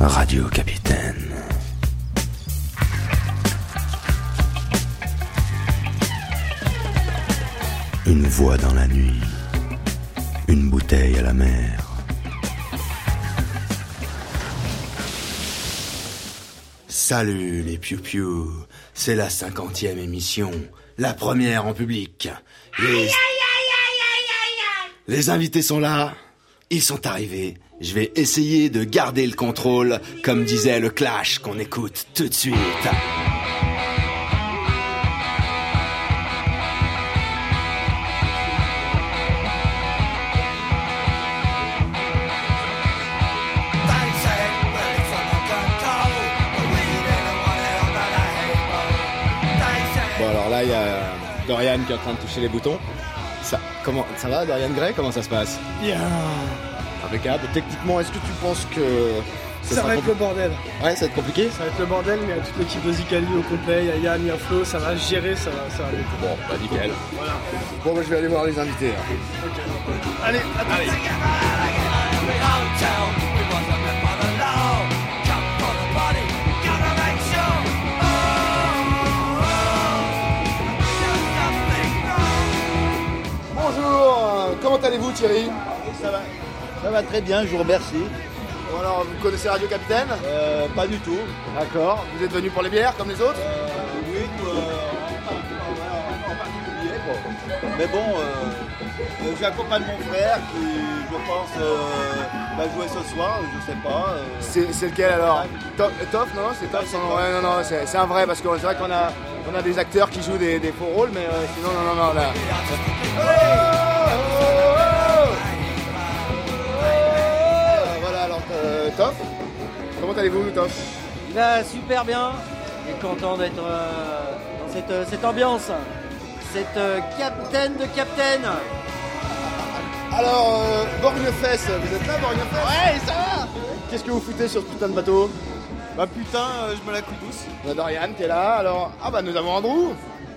Radio Capitaine. Une voix dans la nuit. Une bouteille à la mer. Salut les piou c'est la cinquantième émission, la première en public. Les... Les invités sont là, ils sont arrivés. Je vais essayer de garder le contrôle, comme disait le Clash qu'on écoute tout de suite. Bon alors là il y a Dorian qui est en train de toucher les boutons. Ça, comment, ça va Dorian Gray? Comment ça se passe? Bien. Impeccable. Techniquement, est-ce que tu penses que Ça, va être le bordel. Ouais, ça va être compliqué Ça va être le bordel, mais il y a toute l'équipe de Zicali au complet. Il y a Yann, il y a Flo, ça va gérer, ça va, ça va aller. Bon, bah nickel. Voilà. Bon, bah, je vais aller voir les invités. hein. Allez, à suite. Bonjour, comment allez-vous Thierry? Ça va, ça va très bien, je vous remercie. Bon, Alors, vous connaissez Radio Capitaine? Euh, pas du tout. D'accord. Vous êtes venu pour les bières comme les autres? Euh, oui, euh, en particulier, bon. Mais bon, euh, euh, j'accompagne mon frère qui, je pense, va jouer ce soir, je sais pas. C'est lequel alors? To- Toff Non, non, c'est Toff. son nom. Ouais, non, non, c'est un vrai parce que c'est vrai qu'on a, on a des acteurs qui jouent des, des faux rôles, mais sinon, non, non, non, là. Toff. Comment allez-vous, Toff? Il va super bien. Il est content d'être euh, dans cette, euh, cette ambiance. Cette euh, capitaine de capitaine. Alors, euh, Borgnefesse, vous êtes là, Borgnefesse? Ouais, ça va Qu'est-ce que vous foutez sur ce putain de bateau? Bah putain, je me la coupe douce. On a Dorian qui est là, alors... Ah bah, nous avons Andrew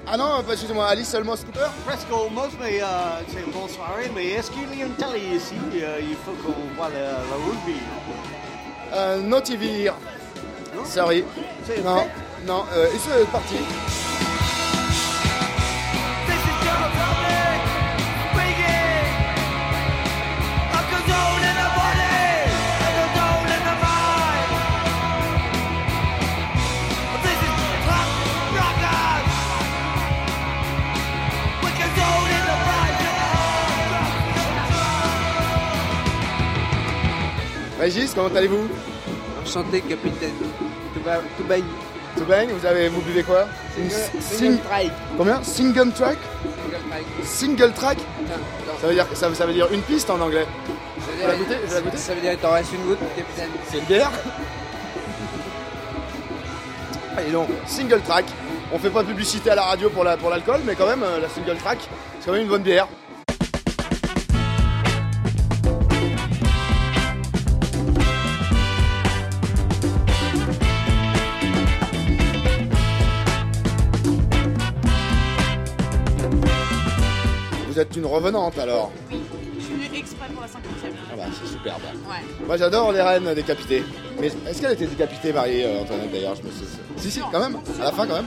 Ah non, pas excusez-moi, Alice seulement scooter Presque almost, mais euh, c'est bonne soirée. Mais est-ce qu'il y a une télé ici? Euh, Il faut qu'on voit le, le rugby. Euh, no TV here. Non? Sorry. C'est Non, fait? non, euh, parti. Régis, comment allez-vous Enchanté, capitaine. Tout va, tout. Tout bien Vous avez, vous buvez quoi Une sing- Combien Single track Single track ça veut, dire, ça, ça veut dire une piste en anglais. Ça Je vais la goûter. Ça veut dire t'en reste une goutte, capitaine. C'est une bière Allez donc, single track. On fait pas de publicité à la radio pour la- pour l'alcool, mais quand même, euh, la single track, c'est quand même une bonne bière. Une revenante alors Je suis venue exprès pour la 50e. Ah bah c'est superbe. Ouais. Moi j'adore les reines décapitées. Mais est-ce qu'elle était décapitée Marie euh, Antoinette d'ailleurs je me suis... Si si quand même, à la fin quand même.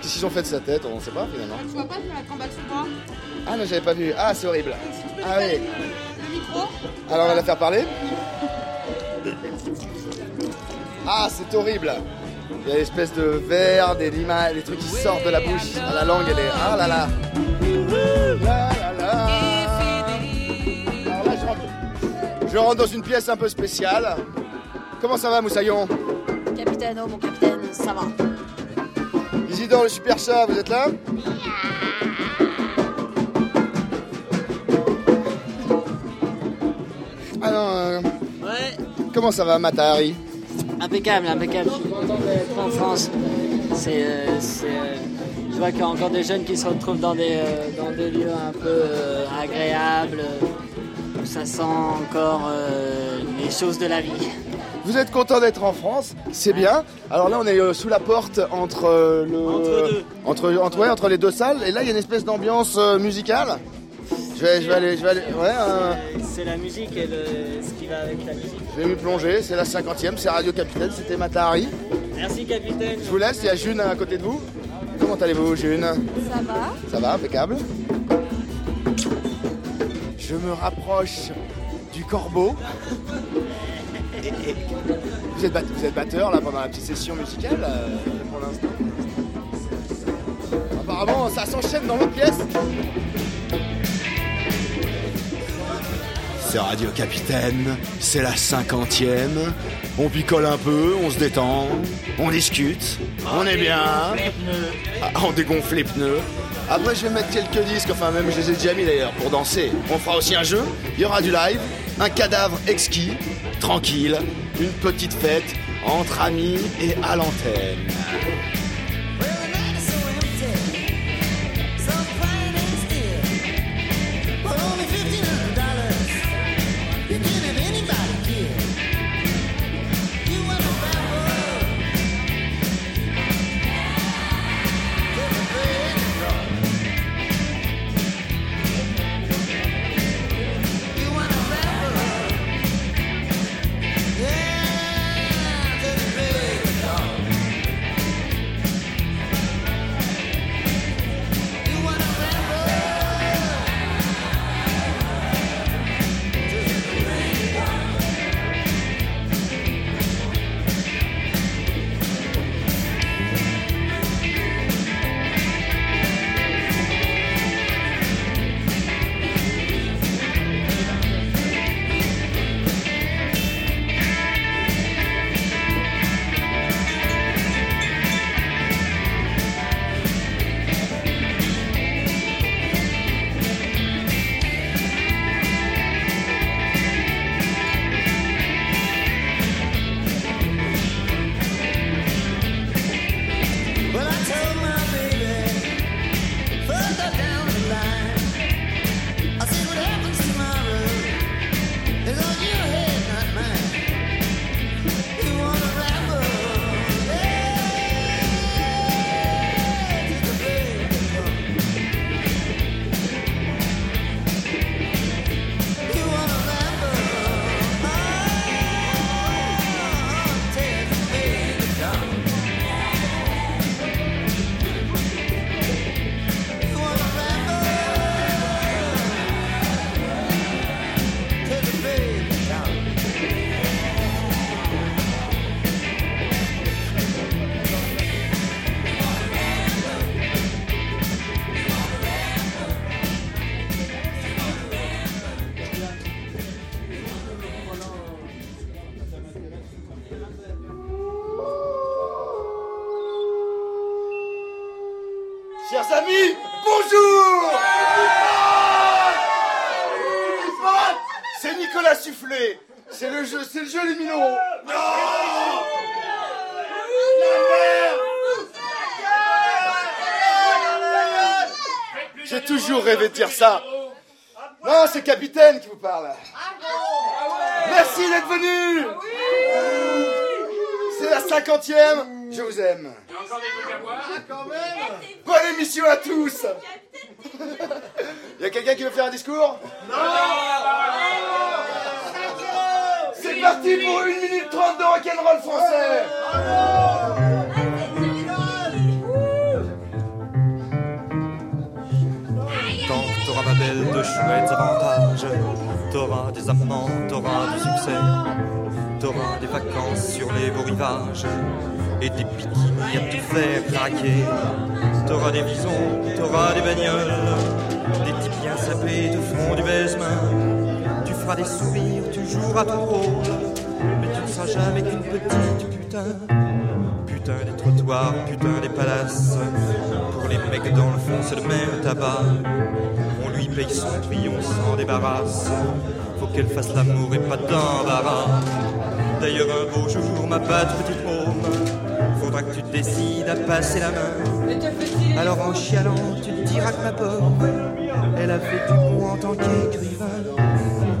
Qu'est-ce qu'ils ont fait de sa tête On ne sait pas finalement. Tu vois pas, la combattre sous. Ah non j'avais pas vu. Ah c'est horrible. Donc si tu peux Ah oui. le, le micro. Alors on va la faire parler. Ah c'est horrible. Il y a l'espèce de verre, des limaces, des trucs qui sortent de la bouche. Ah, la langue elle est... Ah là là je rentre dans une pièce un peu spéciale. Comment ça va Moussaillon Capitaine, oh mon capitaine, ça va. Isidore le super chat, vous êtes là Alors, euh, Ouais, comment ça va Matahari impeccable, impeccable. Je suis content d'être en France. C'est, euh, c'est, euh, je vois qu'il y a encore des jeunes qui se retrouvent dans des, euh, dans des lieux un peu euh, agréables, ça sent encore euh, les choses de la vie. Vous êtes content d'être en France, c'est bien. Alors là, on est euh, sous la porte entre euh, le Entre deux. entre entre, ouais, entre les deux salles. Et là, il y a une espèce d'ambiance euh, musicale. Je vais, je vais aller, je vais aller. Ouais, euh, C'est la musique et le, ce qui va avec la musique. je vais m'y plonger. C'est la cinquantième, c'est Radio Capitaine, c'était Matahari. Merci capitaine. Je vous laisse, il y a June à côté de vous. Comment allez-vous, June? Ça va Ça va, impeccable. Je me rapproche du corbeau. Vous êtes, bat- vous êtes batteur là pendant la petite session musicale euh, pour l'instant Apparemment ça s'enchaîne dans l'autre pièce. C'est Radio Capitaine, c'est la cinquantième. On picole un peu, on se détend, on discute, on est bien. Ah, on dégonfle les pneus. Après je vais mettre quelques disques, enfin même je les ai déjà mis d'ailleurs pour danser. On fera aussi un jeu, il y aura du live, un cadavre exquis, tranquille, une petite fête entre amis et à l'antenne. De chouettes avantages, t'auras des amants, t'auras du succès, t'auras des vacances sur les beaux rivages et des bikinis à te faire craquer. T'auras des visons, t'auras des bagnoles, des types bien sapés te feront du baisement. Tu feras des sourires, tu joueras ton rôle, mais tu ne seras jamais qu'une petite putain. Putain des trottoirs, putain des palaces. Pour les mecs dans le fond, c'est le même tabac. Lui paye son prix, on s'en débarrasse. Faut qu'elle fasse l'amour et pas d'embarras. D'ailleurs, un beau jour, ma patte petite môme, faudra que tu te décides à passer la main. Alors en chialant, tu te diras que ma pomme, elle a fait du bon en tant qu'écrivain.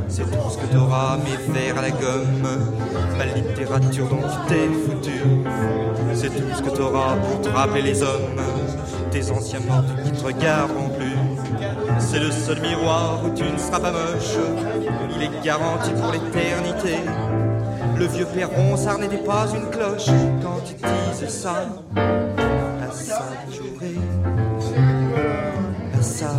C'est tout ce que t'auras, mes vers à la gomme, ma littérature dont tu t'es foutu. C'est tout ce que t'auras pour te rappeler les hommes, tes anciens morts qui te regarderont plus. C'est le seul miroir où tu ne seras pas moche. Il est garanti pour l'éternité. Le vieux Perron, ça n'était pas une cloche quand il disait ça. À sa journée. À sa.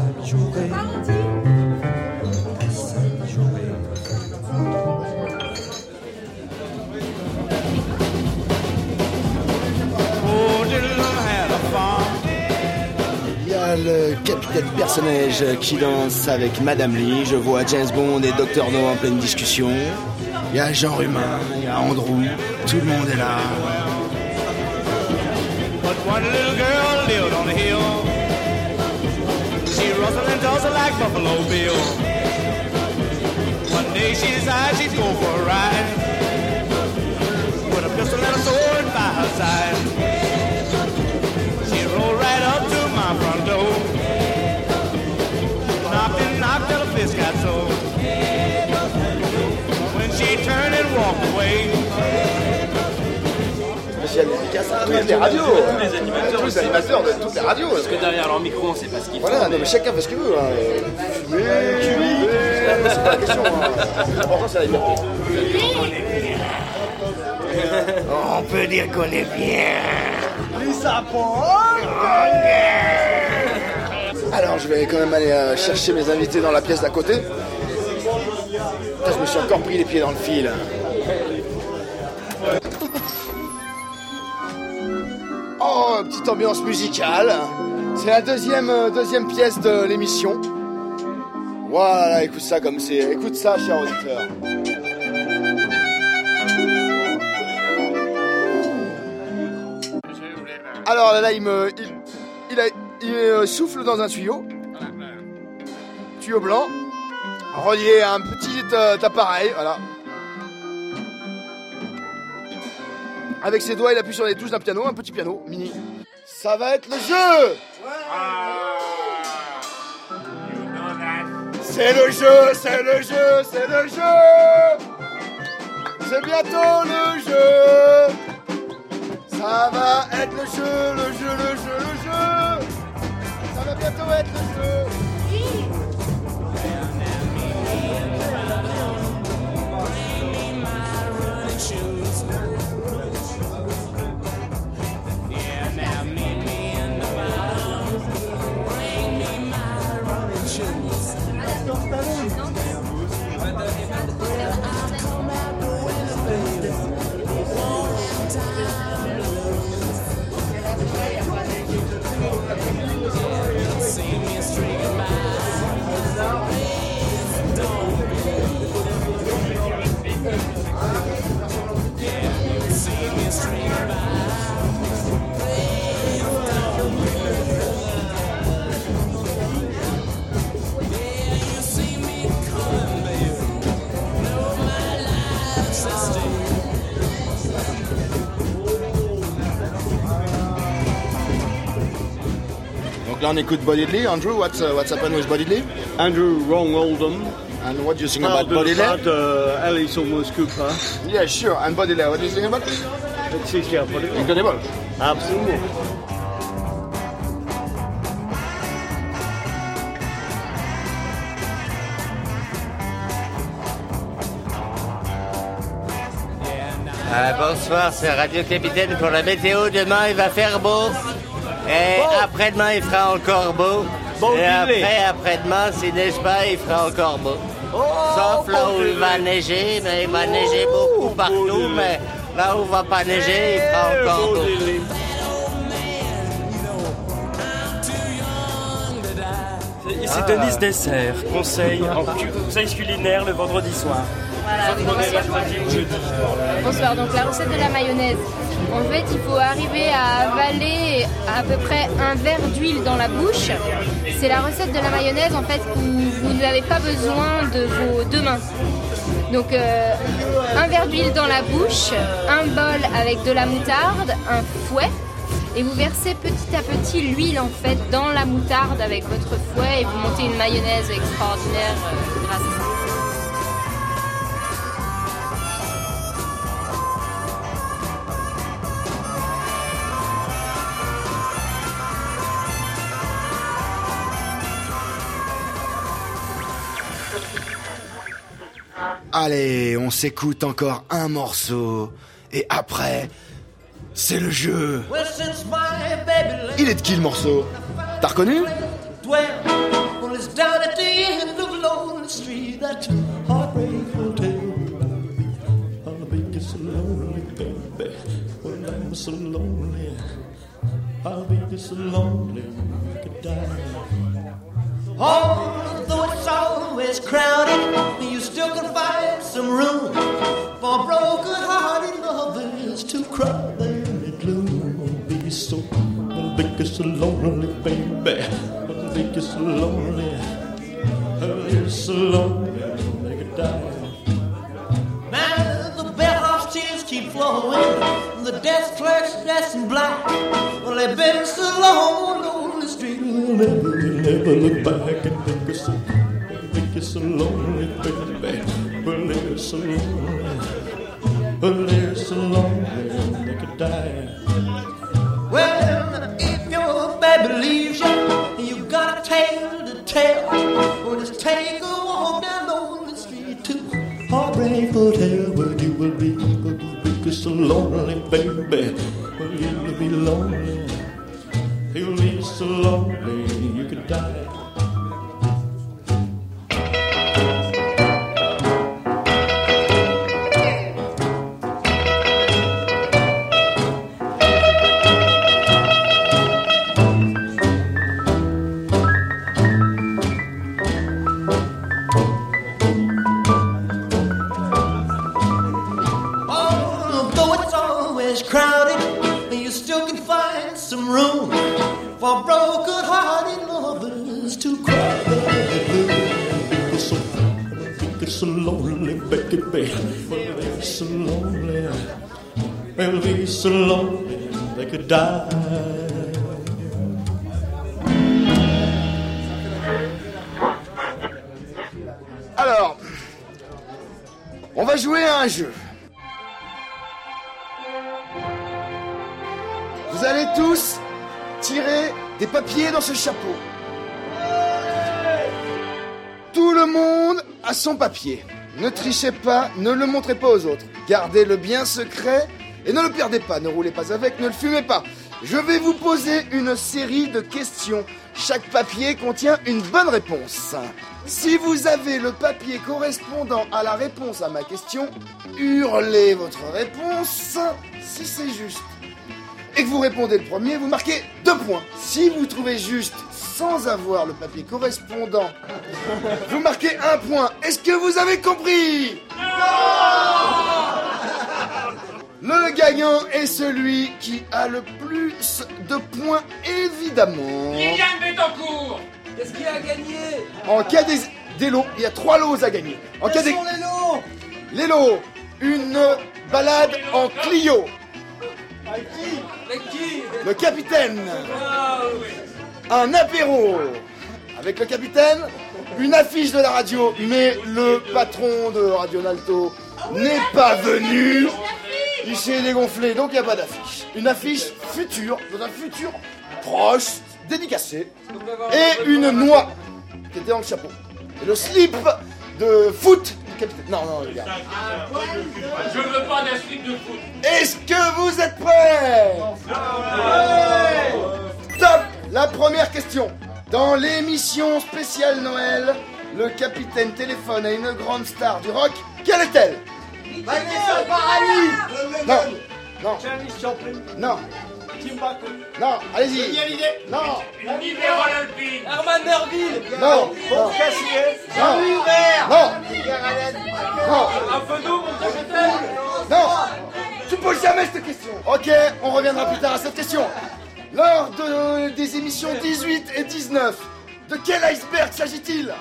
Capitaine personnage qui danse avec Madame Lee. Je vois James Bond et Dr. No en pleine discussion. Il y a Jean Rumain, il y a Andrew. Tout le monde est là. Spécial dédicace à toutes les radios. Tous les animateurs de toutes les radios. Parce que derrière leur micro, on sait pas ce qu'ils font. Voilà, non, mais chacun fait ce qu'il veut. Hein. Fumer, cuire, c'est pas la question. Hein. L'important, c'est la liberté. On peut dire qu'on est bien. Alors, je vais quand même aller euh, chercher mes invités dans la pièce d'à côté. Putain, je me suis encore pris les pieds dans le fil. Oh, petite ambiance musicale. C'est la deuxième, euh, deuxième pièce de l'émission. Voilà, écoute ça comme c'est. Écoute ça, cher auditeur. Alors là, il me, il, euh, souffle dans un tuyau, tuyau blanc, relié à un petit euh, appareil, voilà. Avec ses doigts, il appuie sur les touches d'un piano, un petit piano mini. Ça va être le jeu. C'est le jeu, c'est le jeu, c'est le jeu. C'est bientôt le jeu. Ça va être le jeu, le jeu, le jeu, le jeu. Ça va bientôt être le jeu. On écoute Buddy Lee. Andrew, what's, uh, what's happened with Buddy Lee? Andrew Ron Oldham. And what do you think about Buddy Lee? father Alice Thomas Cooper. Yeah, sure. And Buddy Lee, what do you think about? It's incredible. Incredible. Absolutely. Euh, bonsoir, c'est Radio Capitaine pour la météo. Demain, il va faire beau. Et après-demain, il fera encore beau. Bon et après, après-demain, s'il neige pas, il fera encore beau. Sauf là où il va neiger, mais il va neiger beaucoup partout. Mais là où il va pas neiger, il fera encore beau. Ici Denise Dessert, conseil, en conseil culinaire le vendredi soir. Voilà, bonsoir. donc la recette de la mayonnaise. En fait, il faut arriver à avaler à peu près un verre d'huile dans la bouche. C'est la recette de la mayonnaise en fait où vous n'avez pas besoin de vos deux mains. Donc euh, un verre d'huile dans la bouche, un bol avec de la moutarde, un fouet. Et vous versez petit à petit l'huile en fait dans la moutarde avec votre fouet et vous montez une mayonnaise extraordinaire Allez, on s'écoute encore un morceau. Et après, c'est le jeu. Il est de qui le morceau T'as reconnu dwell, well, it's down at the end of Lonely Street, that heartbreak hotel. I'll be so lonely, baby, when I'm so lonely. I'll be so lonely, I could die. Although it's always crowded, you still can find some room for broken-hearted lovers to cry there in the gloom. I'll be so, I'll be so lonely, baby. I'll be so lonely. I'll be so lonely, I could die. Now the bellhop's tears keep flowing, the desk clerk's dressed in black. Well, they've been so long on the street, we'll never, look back and think it's so, think it's so lonely, baby. Well, they're so lonely, well, they're so lonely, they could die. Well, if your baby leaves you, and you got a tale to tell, well, just take a walk down on the street to Heartbreak Hotel, where you will be, will be so lonely, baby. Well, you will be lonely, you'll be lonely, you could die. So lonely they could die. Alors, on va jouer à un jeu. Vous allez tous tirer des papiers dans ce chapeau. Tout le monde a son papier. Ne trichez pas, ne le montrez pas aux autres. Gardez-le bien secret et ne le perdez pas. Ne roulez pas avec, ne le fumez pas. Je vais vous poser une série de questions. Chaque papier contient une bonne réponse. Si vous avez le papier correspondant à la réponse à ma question, hurlez votre réponse si c'est juste. Et que vous répondez le premier, vous marquez deux points. Si vous trouvez juste sans avoir le papier correspondant, vous marquez un point. Est-ce que vous avez compris? Le gagnant est celui qui a le plus de points, évidemment. Liliane Bettencourt Qu'est-ce qu'il a gagné? En cas des, des lots, il y a trois lots à gagner. En cas des, sont les lots? Les lots, une balade en Clio. Avec qui? Avec qui? Le capitaine. Ah, oui. Un apéro avec le capitaine. Une affiche de la radio, mais le patron de Radio Nalto n'est pas venu. Il s'est dégonflé, donc il n'y a pas d'affiche. Une affiche future, dans un futur proche, dédicacé. Et une noix qui était dans le chapeau. Et le slip de foot du capitaine. Non, non, les gars. Je veux pas d'un slip de foot. Est-ce que vous êtes prêts? Top La première question. Dans l'émission spéciale Noël, le capitaine téléphone à une grande star du rock. Quelle est-elle? Vanessa Paradis Non, non, non, Tim Burton non, allez-y. Non, Une libérale alpine. Herman Merville non, non, Cassier Non. Louis Hubert non, non, Un photo, mon capitaine non. Tu poses jamais cette question. Ok, on reviendra plus tard à cette question. Lors de, des émissions 18 et 19, de quel iceberg s'agit-il?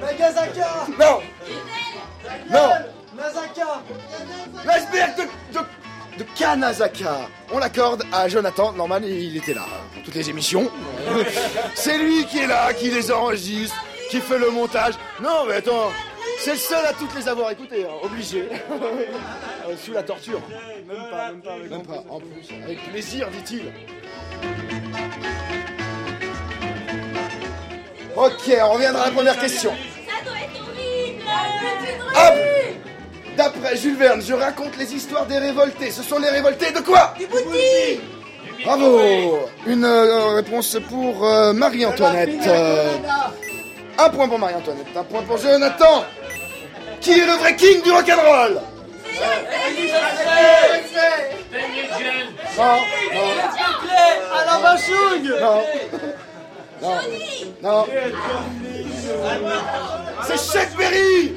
Nagasaka Non, non. Nazaka L'iceberg de, de, de Kanazaka. On l'accorde à Jonathan. Normal, il était là pour toutes les émissions. C'est lui qui est là, qui les enregistre, qui fait le montage. Non, mais attends, c'est le seul à toutes les avoir écoutées, hein, obligé. Euh, Sous la torture. Même pas, même pas avec Même pas, en plus. Avec plaisir, dit-il. Ok, on reviendra à la première question. Ça doit être horrible Hop D'après Jules Verne, je raconte les histoires des révoltés. Ce sont les révoltés de quoi? Du bouti Bravo Une euh, réponse pour euh, Marie-Antoinette. Euh, un point pour Marie-Antoinette, un point pour Jonathan. Qui est le vrai king du rock'n'roll Non, non. Non, non. C'est Chuck Berry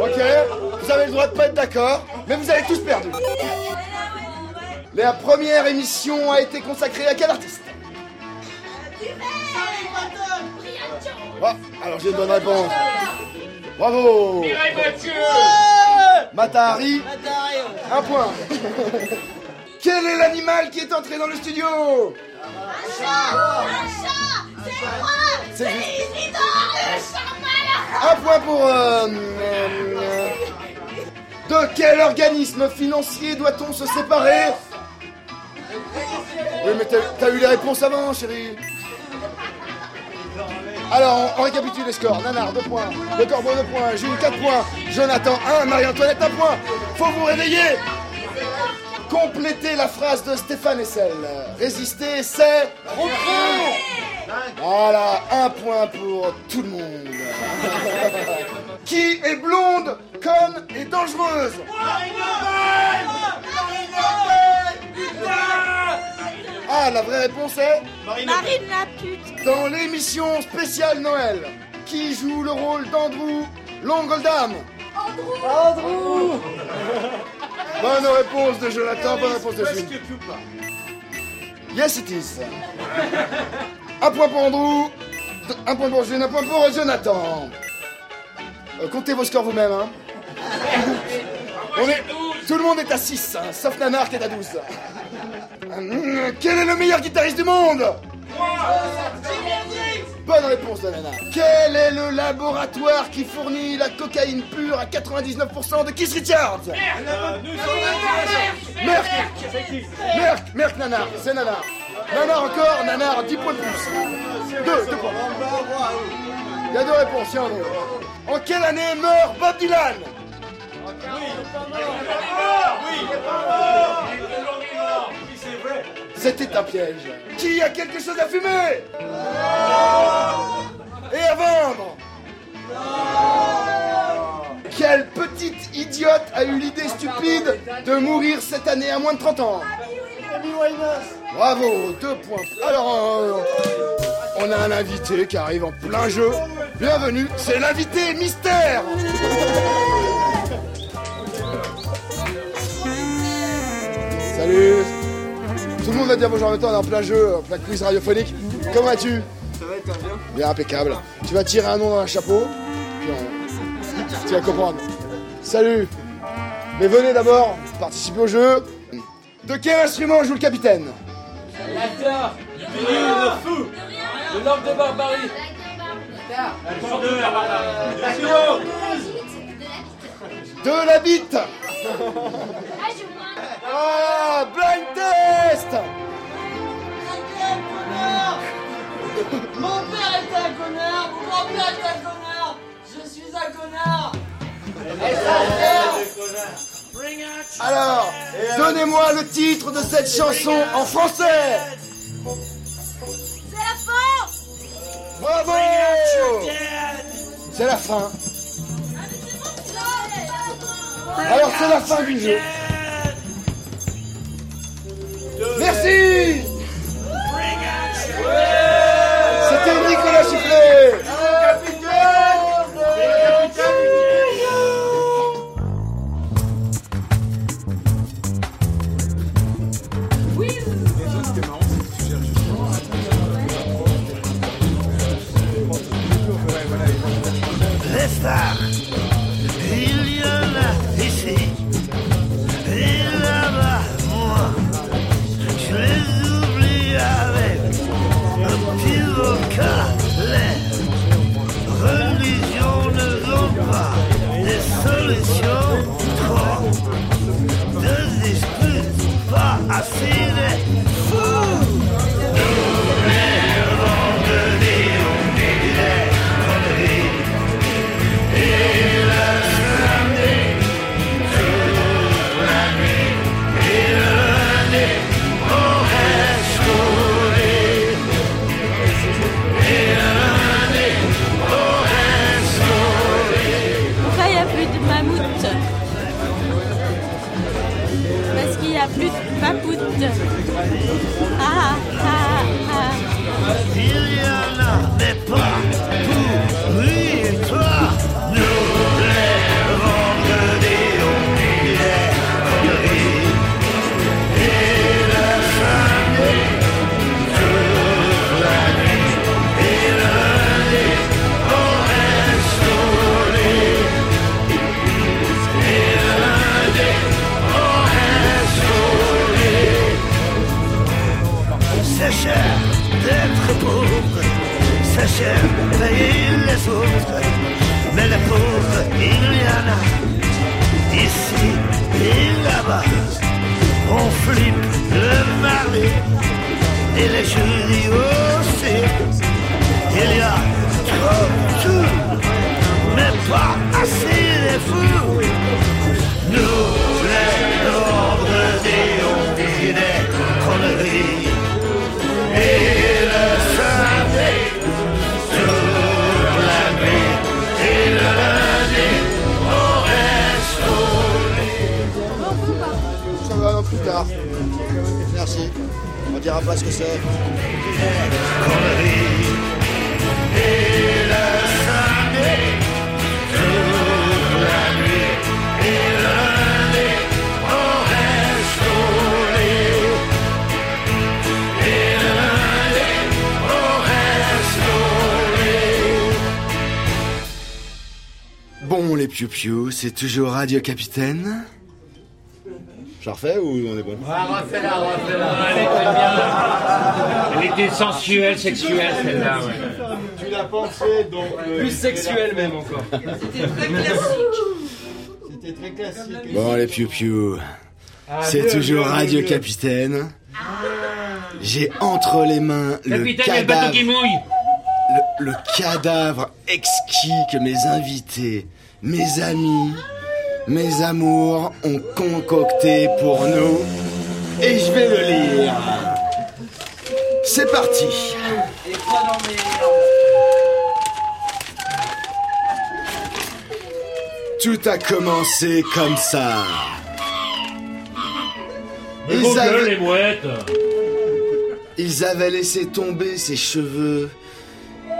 Ok, vous avez le droit de pas être d'accord, mais vous avez tous perdu. La première émission a été consacrée à quel artiste? Ah, alors j'ai une bonne réponse. Bravo Mireille Mathieu Matahari, un point. Quel est l'animal qui est entré dans le studio Un chat C'est moi C'est C'est juste. Isidore, le chat malin Un point pour... euh, euh, de quel organisme financier doit-on se séparer Oui, mais t'as t'as eu les réponses avant, chérie. Alors, on, on récapitule les scores. Nanar, 2 points. Le Corbeau, 2 points. Jules, 4 points. Jonathan, 1. Marie-Antoinette, 1 point. Faut vous réveiller. Complétez la phrase de Stéphane Essel. Résister, c'est... Voilà, un point pour tout le monde. Qui est blonde, conne et dangereuse. Ah, la vraie réponse est Marine la pute. Dans l'émission spéciale Noël, qui joue le rôle d'Andrew Longoldam. Andrew Bonne réponse de Jonathan, bonne réponse de Jules. Yes, it is. Un point pour Andrew, un point pour Jules, un point pour Jonathan. Euh, comptez vos scores vous-même. Hein. On est- tout le monde est à 6, hein, sauf Nanar qui est à 12. Hum, Quel est le meilleur guitariste du monde? Bonne réponse de Nanar. Quel est le laboratoire qui fournit la cocaïne pure à 99% de Kiss Richards? Merck. Merck, Merck. Nanar, c'est Nanar. Nanar encore, Nanar, 10 points de plus. Deux, deux points. Il y a deux réponses, il y en a. En quelle année meurt Bob Dylan? C'était un piège. Qui a quelque chose à fumer? Et à vendre? Quelle petite idiote a eu l'idée stupide de mourir cette année à moins de 30 ans? Bravo, deux points. Alors, euh, on a un invité qui arrive en plein jeu. Bienvenue, c'est l'invité mystère Salut Tout le monde va dire bonjour en même temps, on est en plein jeu, en plein quiz radiophonique. Comment vas-tu? Ça va être bien? Bien, impeccable. Tu vas tirer un nom dans un chapeau, puis on... tu vas comprendre. Salut Mais venez d'abord participer au jeu. De quel instrument joue le capitaine? La guitare Le fou Le langue de barbarie De la bite Ah, blind test. Mon père est un connard Mon grand-père est un connard Je suis un connard. Et mère Alors, donnez-moi le titre de cette chanson en français. C'est la fin. Bravo. C'est la fin. Alors c'est la fin du jeu. Merci. C'était Nicolas Chifflet des solutions trop. Deux esprits, pas assez de les piou-piou, c'est toujours Radio Capitaine. Je refais ou on est bon? Refais-la, refais-la. Elle était sensuelle, sexuelle celle-là, ouais. Tu l'as pensé donc. euh, Plus sexuel même encore. C'était très classique. C'était très classique. Bon, les piou-piou, Ah, c'est toujours Radio. Capitaine. J'ai entre les mains le Capitaine, il y a le bateau cadavre, qui mouille. le, le cadavre exquis que mes invités, mes amis, mes amours ont concocté pour nous. Et je vais le lire. C'est parti. Tout a commencé comme ça. Ils avaient- gueules, les mouettes. Ils avaient laissé tomber ses cheveux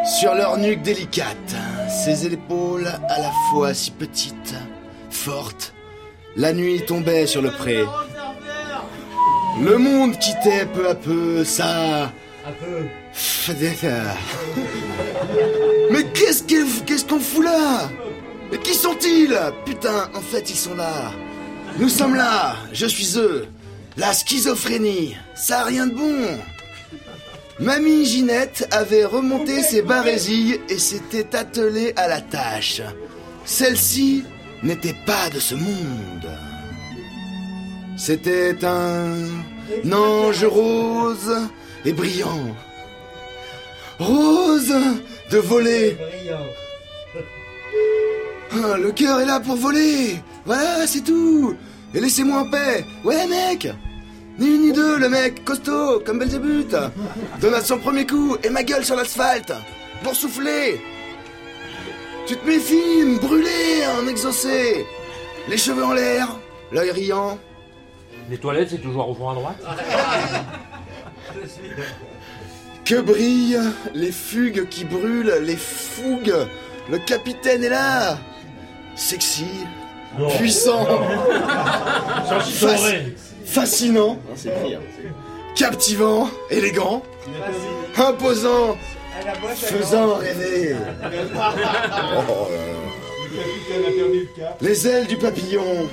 sur leur nuque délicate, ses épaules à la fois si petites, fortes. La nuit tombait sur le pré. Le monde quittait peu à peu sa. Mais qu'est-ce qu'il- qu'est-ce qu'on fout là? Mais qui sont-ils? Putain, en fait, ils sont là. Nous sommes là, je suis eux. La schizophrénie, ça a rien de bon. Mamie Ginette avait remonté ses barésilles et s'était attelée à la tâche. Celle-ci n'était pas de ce monde. C'était un ange rose et brillant. Rose de voler. Ah, le cœur est là pour voler. Voilà, c'est tout. Et laissez-moi en paix. Ouais, mec. Ni une ni deux, le mec, costaud, comme Belzébuth. Donne à son premier coup et ma gueule sur l'asphalte. Pour souffler. Tu te méfies, me brûler, en exaucé. Les cheveux en l'air, l'œil riant. Les toilettes, c'est toujours au fond à droite Que brillent les fugues qui brûlent, les fougues. Le capitaine est là. Sexy, Non. puissant, Censuré. Fascinant, captivant, élégant, imposant, faisant rêver. Oh. Les ailes du papillon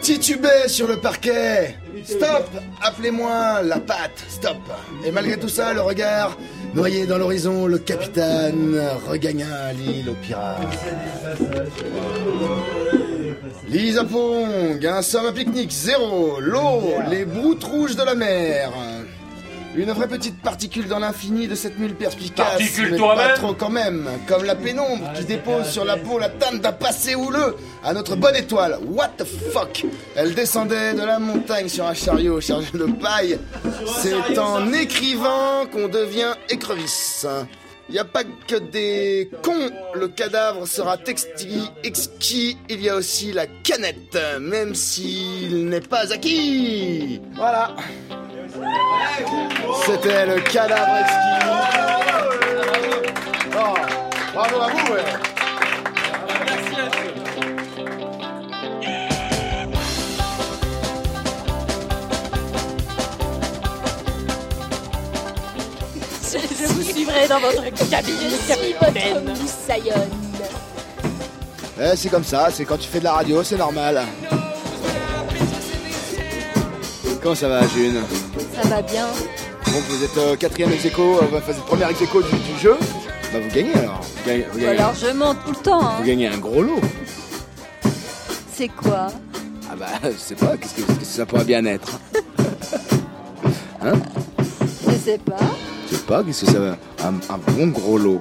titubaient sur le parquet. Stop Appelez-moi la patte, stop Et malgré tout ça, le regard noyé dans l'horizon, le capitaine regagna l'île aux pirates. Lisa Pong, un somme à pique-nique, zéro. L'eau, les broutes rouges de la mer. Une vraie petite particule dans l'infini de cette mule perspicace. Particule mais toi-même pas trop quand même. Comme la pénombre qui dépose sur la peau la teinte d'un passé houleux à notre bonne étoile. What the fuck? Elle descendait de la montagne sur un chariot chargé de paille. C'est en écrivant qu'on devient écrevisse. Il n'y a pas que des cons, le cadavre sera textile, exquis, il y a aussi la canette, même s'il n'est pas acquis. Voilà. C'était le cadavre exquis. Oh, bravo à vous, ouais. Je vous suivrai dans votre capitaine. Eh, c'est comme ça, c'est quand tu fais de la radio, c'est normal. Comment ça va, June? Ça va bien. Bon, vous êtes euh, quatrième ex aequo, euh, enfin, premier ex aequo du, du jeu? Bah, vous gagnez alors. Vous gagnez, vous gagnez- Alors je monte tout le temps. hein. vous gagnez un gros lot. C'est quoi? Ah bah, je sais pas, qu'est-ce que, qu'est-ce que ça pourrait bien être? Hein? Je sais pas. Je sais pas, qu'est-ce que ça va un, un bon gros lot.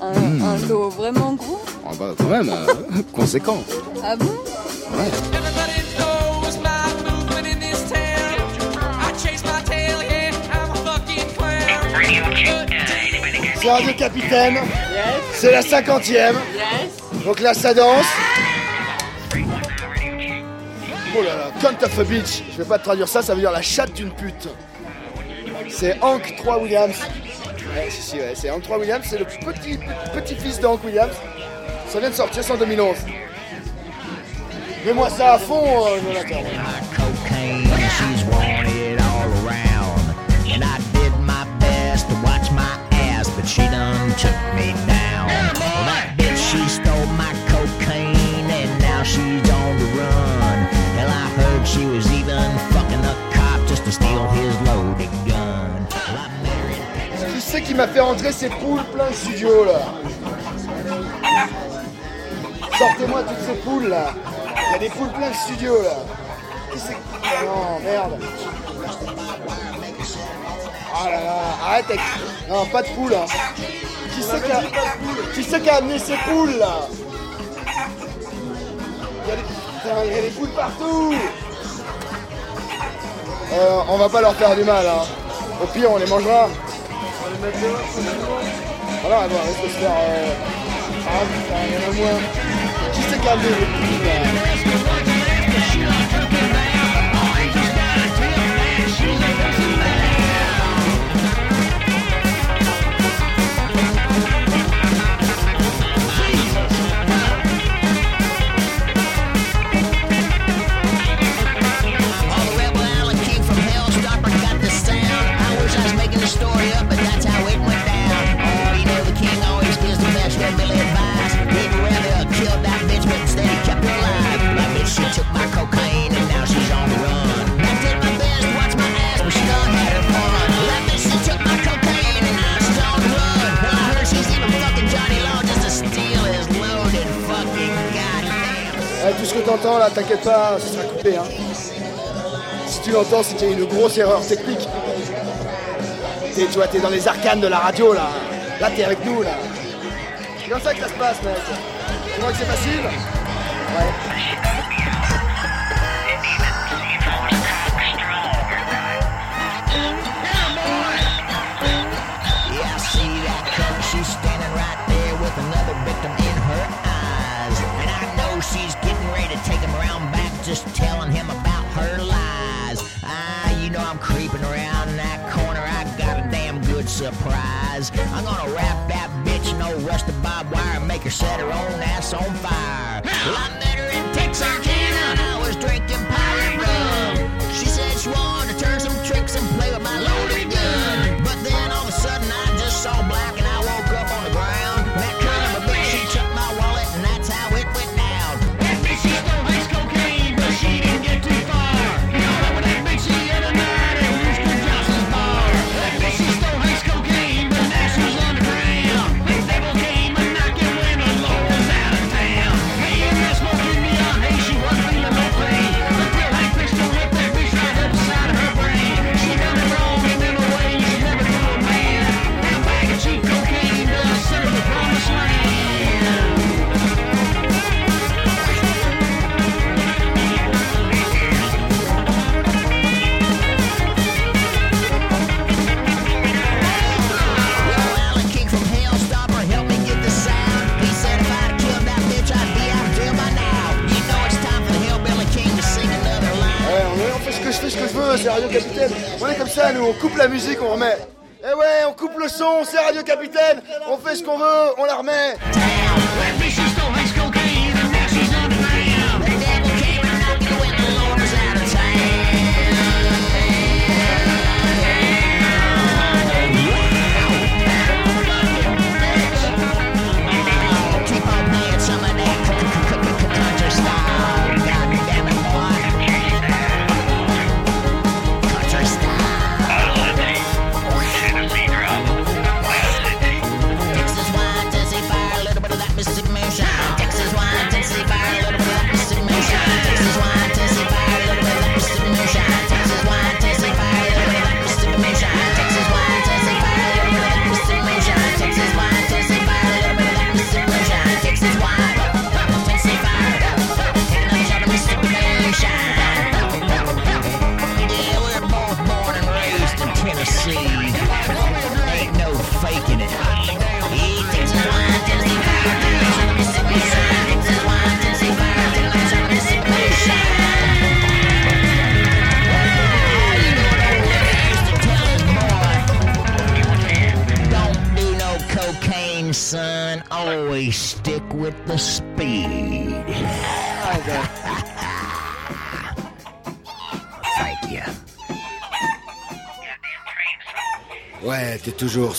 Un, Hmm. un lot vraiment gros Ah bah, quand même, euh, conséquent. Ah bon Ouais. C'est Radio Capitaine. C'est la cinquantième. Donc là, ça danse. Oh là là, cunt of a bitch. Je vais pas te traduire ça, ça veut dire la chatte d'une pute. C'est Hank 3 Williams. Ouais, si, si, ouais, c'est 3 Williams, c'est le petit, petit fils de Hank Williams. Ça vient de sortir, c'est en 2011. Mets-moi ça à fond, euh, Jonathan. she done took me down. Well, that bitch, she stole my cocaine, and now she's on the run. Hell, I heard she was even fucking a cop just to steal his loaded c'est qui m'a fait rentrer ces poules plein de studio là Sortez-moi toutes ces poules là. Il y a des poules plein de studio là. Qui c'est Non, merde. Ah là là, arrête. Non, pas de poules. Hein. Qui c'est qui a... Amené ces poules là il y, a des... Putain, il y a des poules partout Euh, On va pas leur faire du mal. Hein. Au pire, on les mangera. Voilà, elle va rester se faire. Euh... Ah putain, il y en a moins. Qui c'est qui a amené t'entends là, t'inquiète pas, ça sera coupé. Hein. Si tu l'entends, c'est qu'il y a une grosse erreur technique. T'es, tu vois, t'es dans les arcanes de la radio là. Là, t'es avec nous là. C'est comme ça que ça se passe, mec. Tu vois que c'est facile? Ouais. Surprise. I'm gonna wrap that bitch in old rusted barbed wire and make her set her own ass on fire. Well, I met her in Texarkana. On est comme ça, nous, on coupe la musique, on remet. Eh ouais, on coupe le son, c'est Radio Capitaine. On fait ce qu'on veut, on la remet.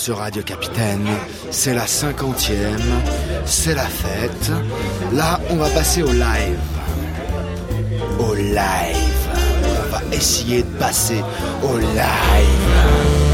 Ce Radio Capitaine. C'est la cinquantième, c'est la fête. Là, on va passer au live. Au live. On va essayer de passer au live.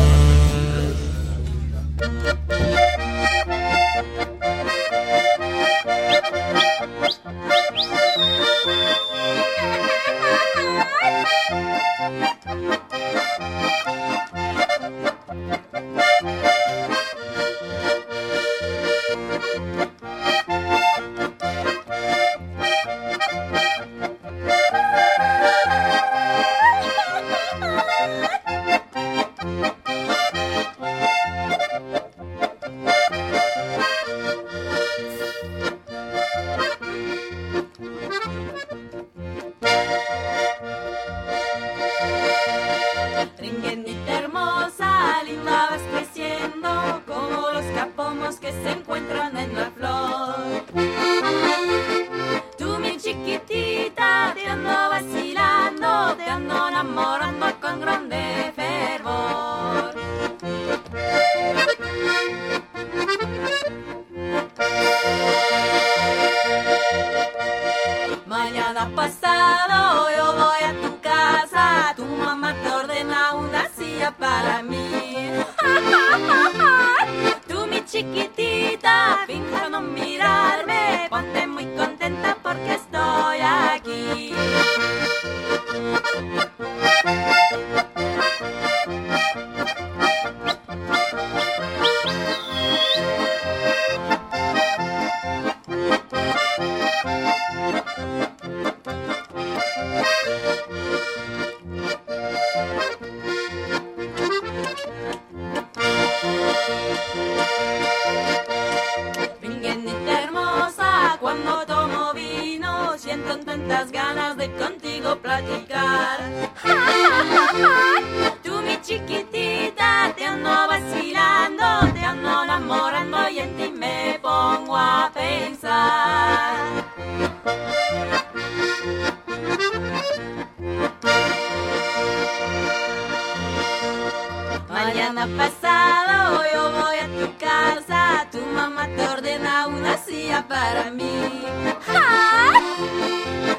mañana pasado yo voy a tu casa, tu mamá te ordena una silla para mí.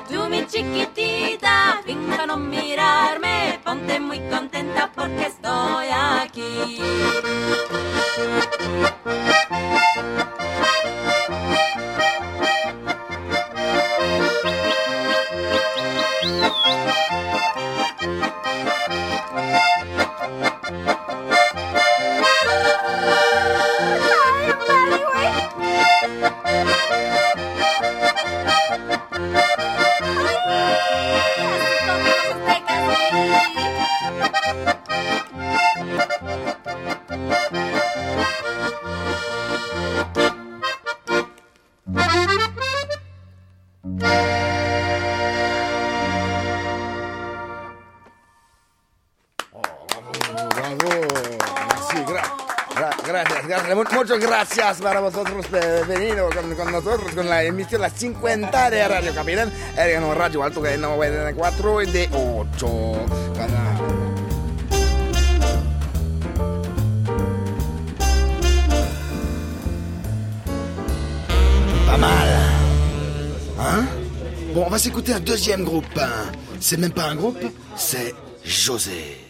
Tú mi chiquitita, finja no mirarme, ponte muy contenta porque gracias para vosotros por venir con, con nosotros con la emisión La 50 de Radio Capitán. Un radio alto que 94 y de 8. Pas mal. Hein Bon, on va s'écouter un deuxième groupe. C'est même pas un groupe, c'est José.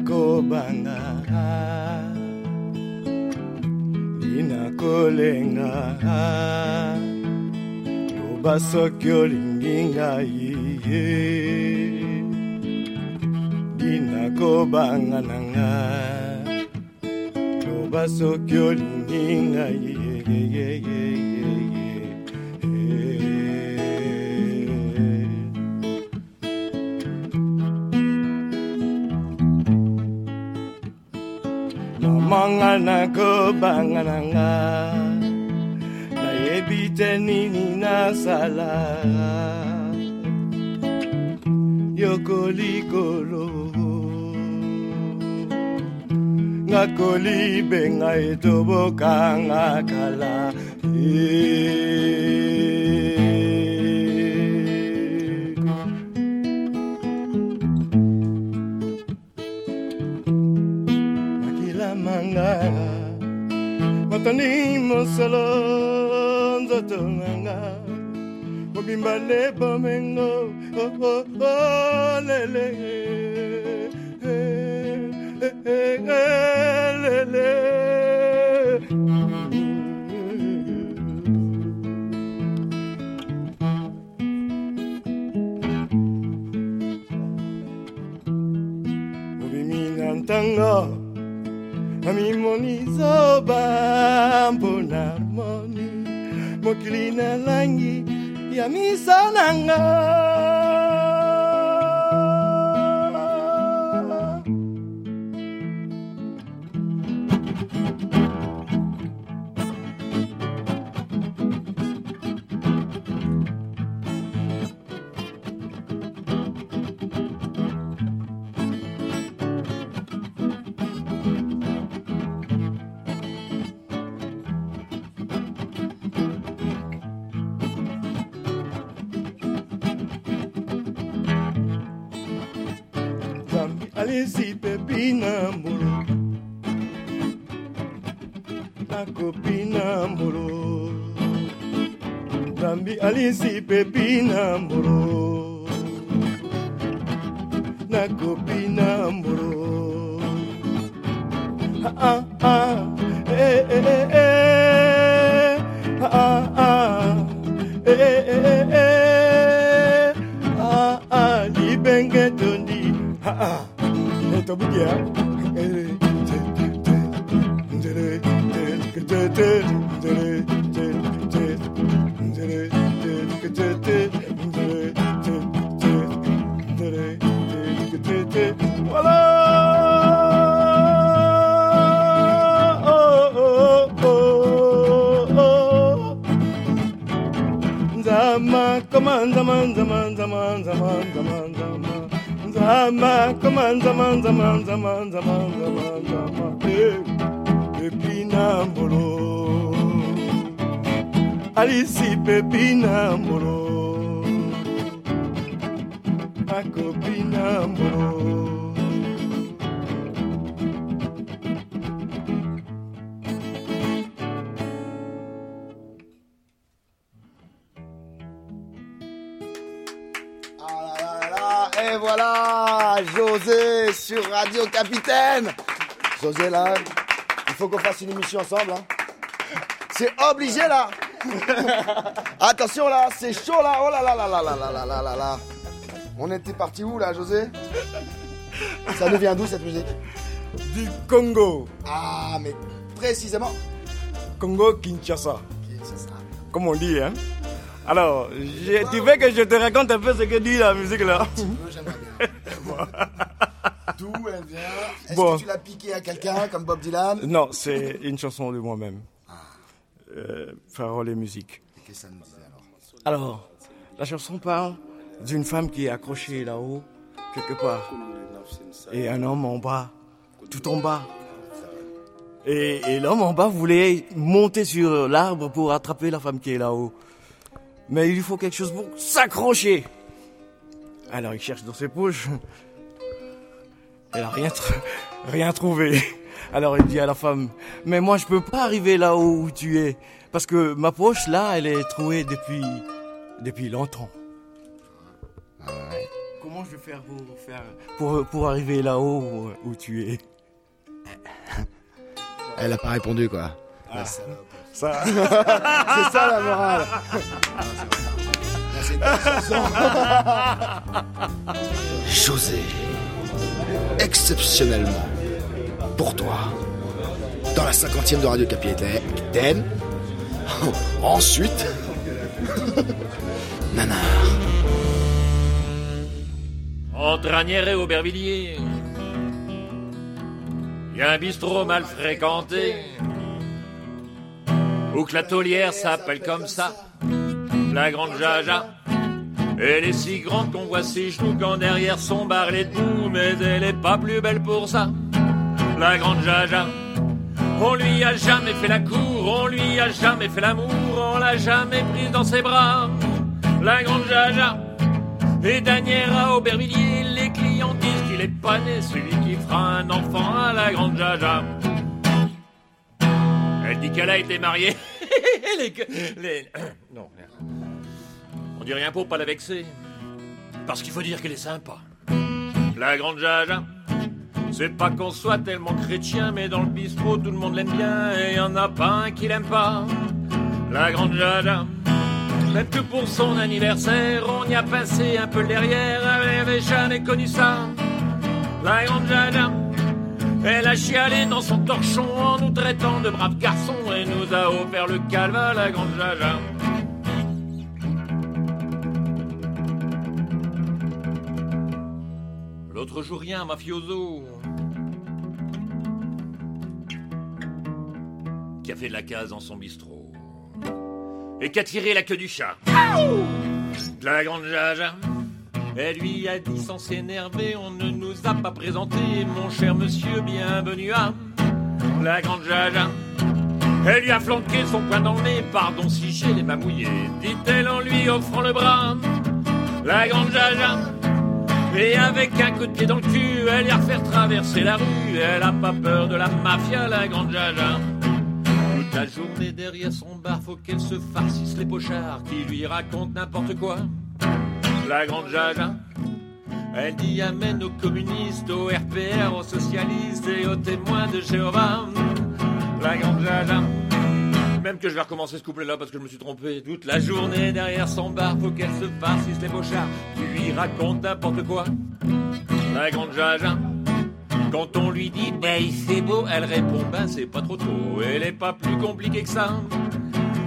Linakobanga linakolenga loba soki olingi ngai linakobanga na nga. Loba soki olingi ngai nakobanga na nga. Nayebi te nini nasala. Yokolikolo ngakolibenga etobokanga kala. Makila matoni mosolo nzoto mobimba nde bomengo oh, oh, oh, lele mokili na langi ya misa nanga zambi príncipe Pinambo. Radio Capitaine. José, là, il faut qu'on fasse une émission ensemble. hein. C'est obligé, là. Attention, là, c'est chaud, là. Oh là là là là là là là là là. On était parti où, là, José? Ça nous vient d'où, cette musique? Du Congo. Ah, mais précisément. Congo Kinshasa. Comme on dit, hein. Alors, je- tu veux que je te raconte un peu ce que dit la musique là? D'où elle vient Est-ce Bon. que tu l'as piqué à quelqu'un comme Bob Dylan Non, c'est une chanson de moi-même. Euh, paroles et musique. Qu'est-ce que ça nous dit alors Alors, la chanson parle d'une femme qui est accrochée là-haut, quelque part, et un homme en bas, tout en bas. Et, et l'homme en bas voulait monter sur l'arbre pour attraper la femme qui est là-haut. Mais il lui faut quelque chose pour s'accrocher. Alors il cherche dans ses poches. Elle a rien, tr- rien trouvé. Alors il dit à la femme, mais moi je peux pas arriver là-haut où tu es. Parce que ma poche là, elle est trouée depuis, depuis longtemps. Comment je vais faire pour, faire, pour, pour arriver là-haut où, où tu es? Elle a pas répondu quoi. Ah. Ça. c'est ça la morale. José, exceptionnellement, pour toi, dans la cinquantième de Radio Capitaine, ensuite, Nanar. Entre Agnières et Aubervilliers, y a un bistrot mal fréquenté, où que la taulière s'appelle comme ça, la grande Jaja. Elle est si grande qu'on voit ses genoux quand derrière son bar elle est debout, mais elle est pas plus belle pour ça, la grande Jaja. On lui a jamais fait la cour, on lui a jamais fait l'amour, on l'a jamais prise dans ses bras, la grande Jaja. Et Daniel à Aubervilliers, les clients disent qu'il est pas né, celui qui fera un enfant à la grande Jaja. Elle dit qu'elle a été mariée. les, les- non, on rien pour pas la vexer. Parce qu'il faut dire qu'elle est sympa. La grande Jaja. C'est pas qu'on soit tellement chrétien, mais dans le bistrot tout le monde l'aime bien et y en a pas un qui l'aime pas. La grande Jaja. Même que pour son anniversaire, on y a passé un peu derrière, elle avait jamais connu ça. La grande Jaja, elle a chialé dans son torchon en nous traitant de braves garçons et nous a offert le calva, la grande Jaja. L'autre jour, rien, mafioso. Qui a fait de la case dans son bistrot. Et qui a tiré la queue du chat. La grande Jaja. Elle lui a dit sans s'énerver, on ne nous a pas présenté, mon cher monsieur, bienvenue à la grande Jaja. Elle lui a flanqué son poing dans le nez, pardon si j'ai les mains mouillées, dit-elle en lui offrant le bras. La grande Jaja. Et avec un coup de pied dans le cul, elle lui a fait traverser la rue, elle a pas peur de la mafia, la grande Jaja. Toute la journée derrière son bar, faut qu'elle se farcisse les pochards qui lui racontent n'importe quoi. La grande Jaja, elle dit amène aux communistes, aux RPR, aux socialistes et aux témoins de Jéhovah. La grande Jaja, même que je vais recommencer ce couplet-là parce que je me suis trompé. Toute la journée derrière son bar, faut qu'elle se farcisse les pochards qui lui racontent n'importe quoi. La grande Jaja. Quand on lui dit, ben c'est beau, elle répond, ben c'est pas trop tôt, elle est pas plus compliquée que ça.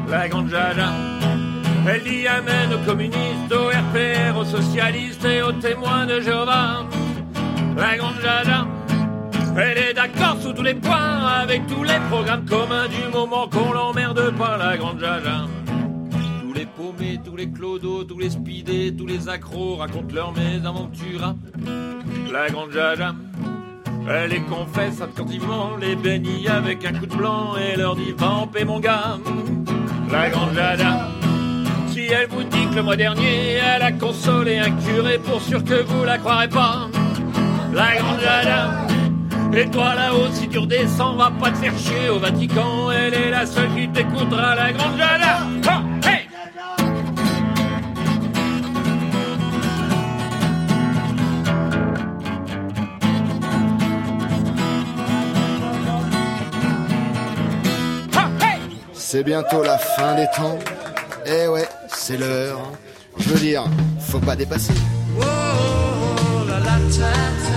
La grande Jaja, elle dit amène aux communistes, aux RPR, aux socialistes et aux témoins de Jéhovah. La grande Jaja, elle est d'accord sous tous les points avec tous les programmes communs du moment qu'on l'emmerde pas, la grande Jaja. Tous les paumés, tous les clodos, tous les speedés, tous les accros racontent leurs mésaventures. La grande Jaja. Elle les confesse attentivement, les bénit avec un coup de blanc et leur dit va en paix mon gars. La grande Jada, si elle vous dit que le mois dernier elle a consolé un curé pour sûr que vous la croirez pas. La grande Jada, et toi là-haut si tu redescends va pas te faire chier au Vatican, elle est la seule qui t'écoutera la grande. Ah, hey C'est bientôt la fin des temps. Eh ouais, c'est l'heure. Je veux dire, faut pas dépasser. Oh la la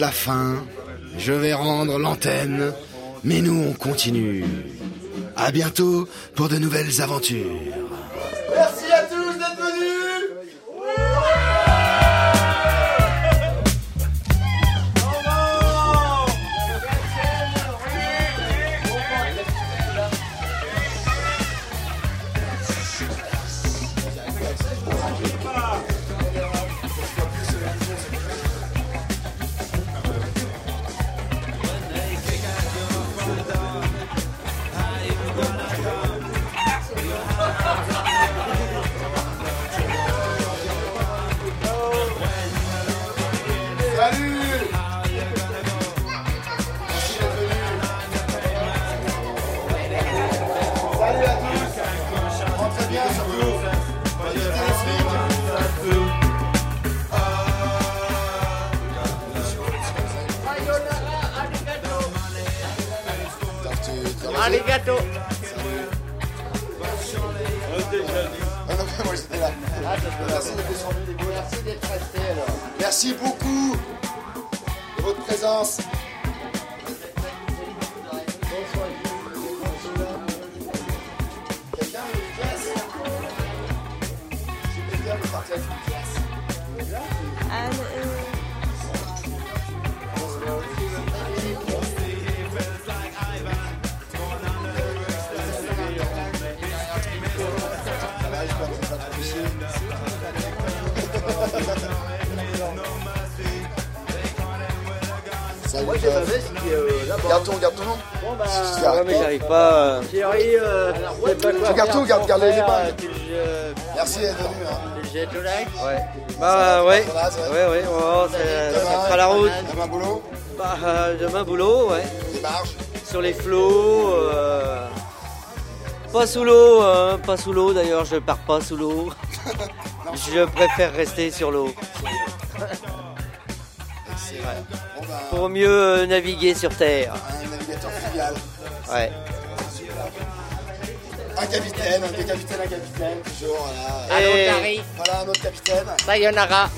La fin. Je vais rendre l'antenne. Mais nous, on continue. À bientôt pour de nouvelles aventures. Garde ton, garde ton nom. Bon, bah, ouais, mais j'arrive pas. euh, Thierry, euh, pas quoi Tu gardes tout, garde, garde les épingles. euh, Merci d'être venu. J'ai tout like. Ouais. Bah ouais. Ouais, ouais. ça Demain, fera la route. Demain boulot, Bah, euh, demain boulot, ouais. des marges. Sur les flots. Pas sous l'eau, hein, pas sous l'eau d'ailleurs, je pars pas sous l'eau. je préfère rester sur l'eau. Pour mieux euh, naviguer sur terre. un navigateur fluvial. Ouais. Un capitaine, un capitaine, un capitaine, toujours, voilà. Et- Allô, Tari. Voilà un autre capitaine. Sayonara.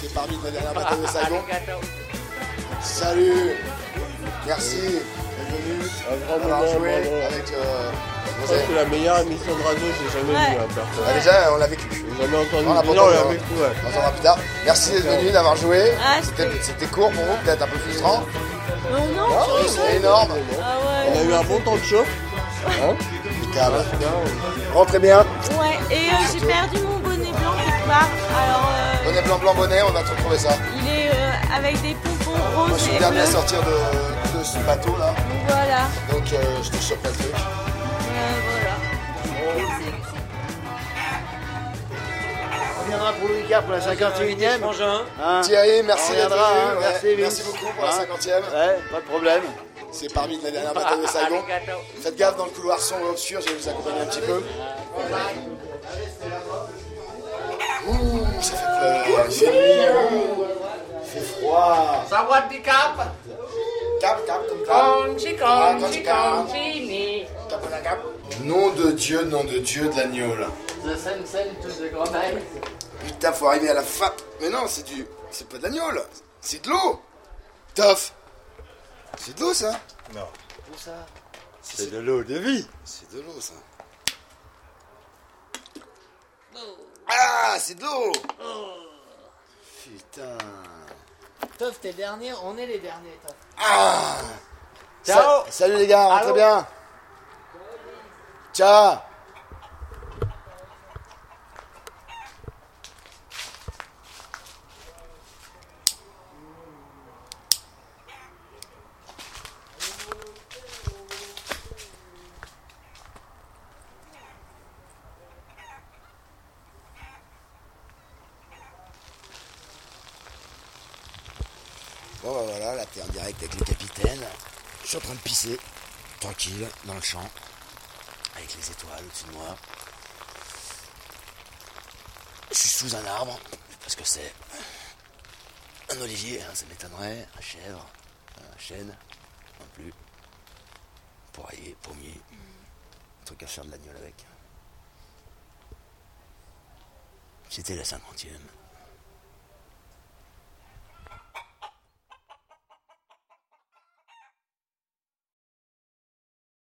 C'est parmi la dernière bataille de Saigon. Salut Merci d'être venu. grand moment, joué avec euh, Je pense que la meilleure émission de radio que j'ai jamais Ouais. vue, hein, perso. Ah, déjà, on l'a vécu. Jamais entendu. On l'a pas Non, on entendu, l'a hein. vécu, ouais. On entendra plus tard. Merci d'être venu, d'avoir joué. Ah, C'était court pour vous, peut-être un peu frustrant. Non, non, rigoles. c'est énorme. Ah On a ouais. eu un bon temps de chauffe. Hein Impeccable. Rentrez bien. Ouais, et euh, j'ai perdu mon bonnet blanc quelque part. Alors, euh, Bonnet blanc, blanc, bonnet, on va te retrouver ça. il est euh, avec des pompons Moi, je roses suis le dernier à sortir de, de ce bateau là. Voilà. Donc euh, je te chope le truc. On viendra pour le week-end pour la 51e. Hein Thierry, merci d'être venu. reviendra, hein. ouais. Merci, beaucoup pour la Hein 50e. Ouais, pas de problème. C'est parmi la dernière bataille de Saigon. Faites gaffe dans le couloir sombre et obscur, je vais vous accompagner un petit peu. Ouh, ça fait peur. Il fait nuit. Il fait froid. Sawadee Cap. Cap, cap, comme cap. Conchi, Ah, conchi, cap. Cap, la cap. Nom de Dieu, nom de Dieu de l'agneau, là. The same, same to the grenade. Putain, faut arriver à la fin. Mais non, c'est du. C'est pas de l'agneau, là. C'est de l'eau. Toff. C'est de l'eau, ça Non. Où ça? C'est de l'eau de vie. C'est de l'eau, ça. Ah, c'est de l'eau Putain. Toff, t'es dernier, on est les derniers, Toff. Ah Ciao. Sa- Salut les gars, Allô très bien. Ciao Bon bah voilà, là t'es en avec le capitaine. Je suis en train de pisser, tranquille, dans le champ, avec les étoiles au-dessus de moi. Je suis sous un arbre, parce que c'est un olivier, hein, ça m'étonnerait, un chèvre, un chêne, non plus. Poirier, pommier, un truc à faire de l'agneau avec. C'était la cinquantième.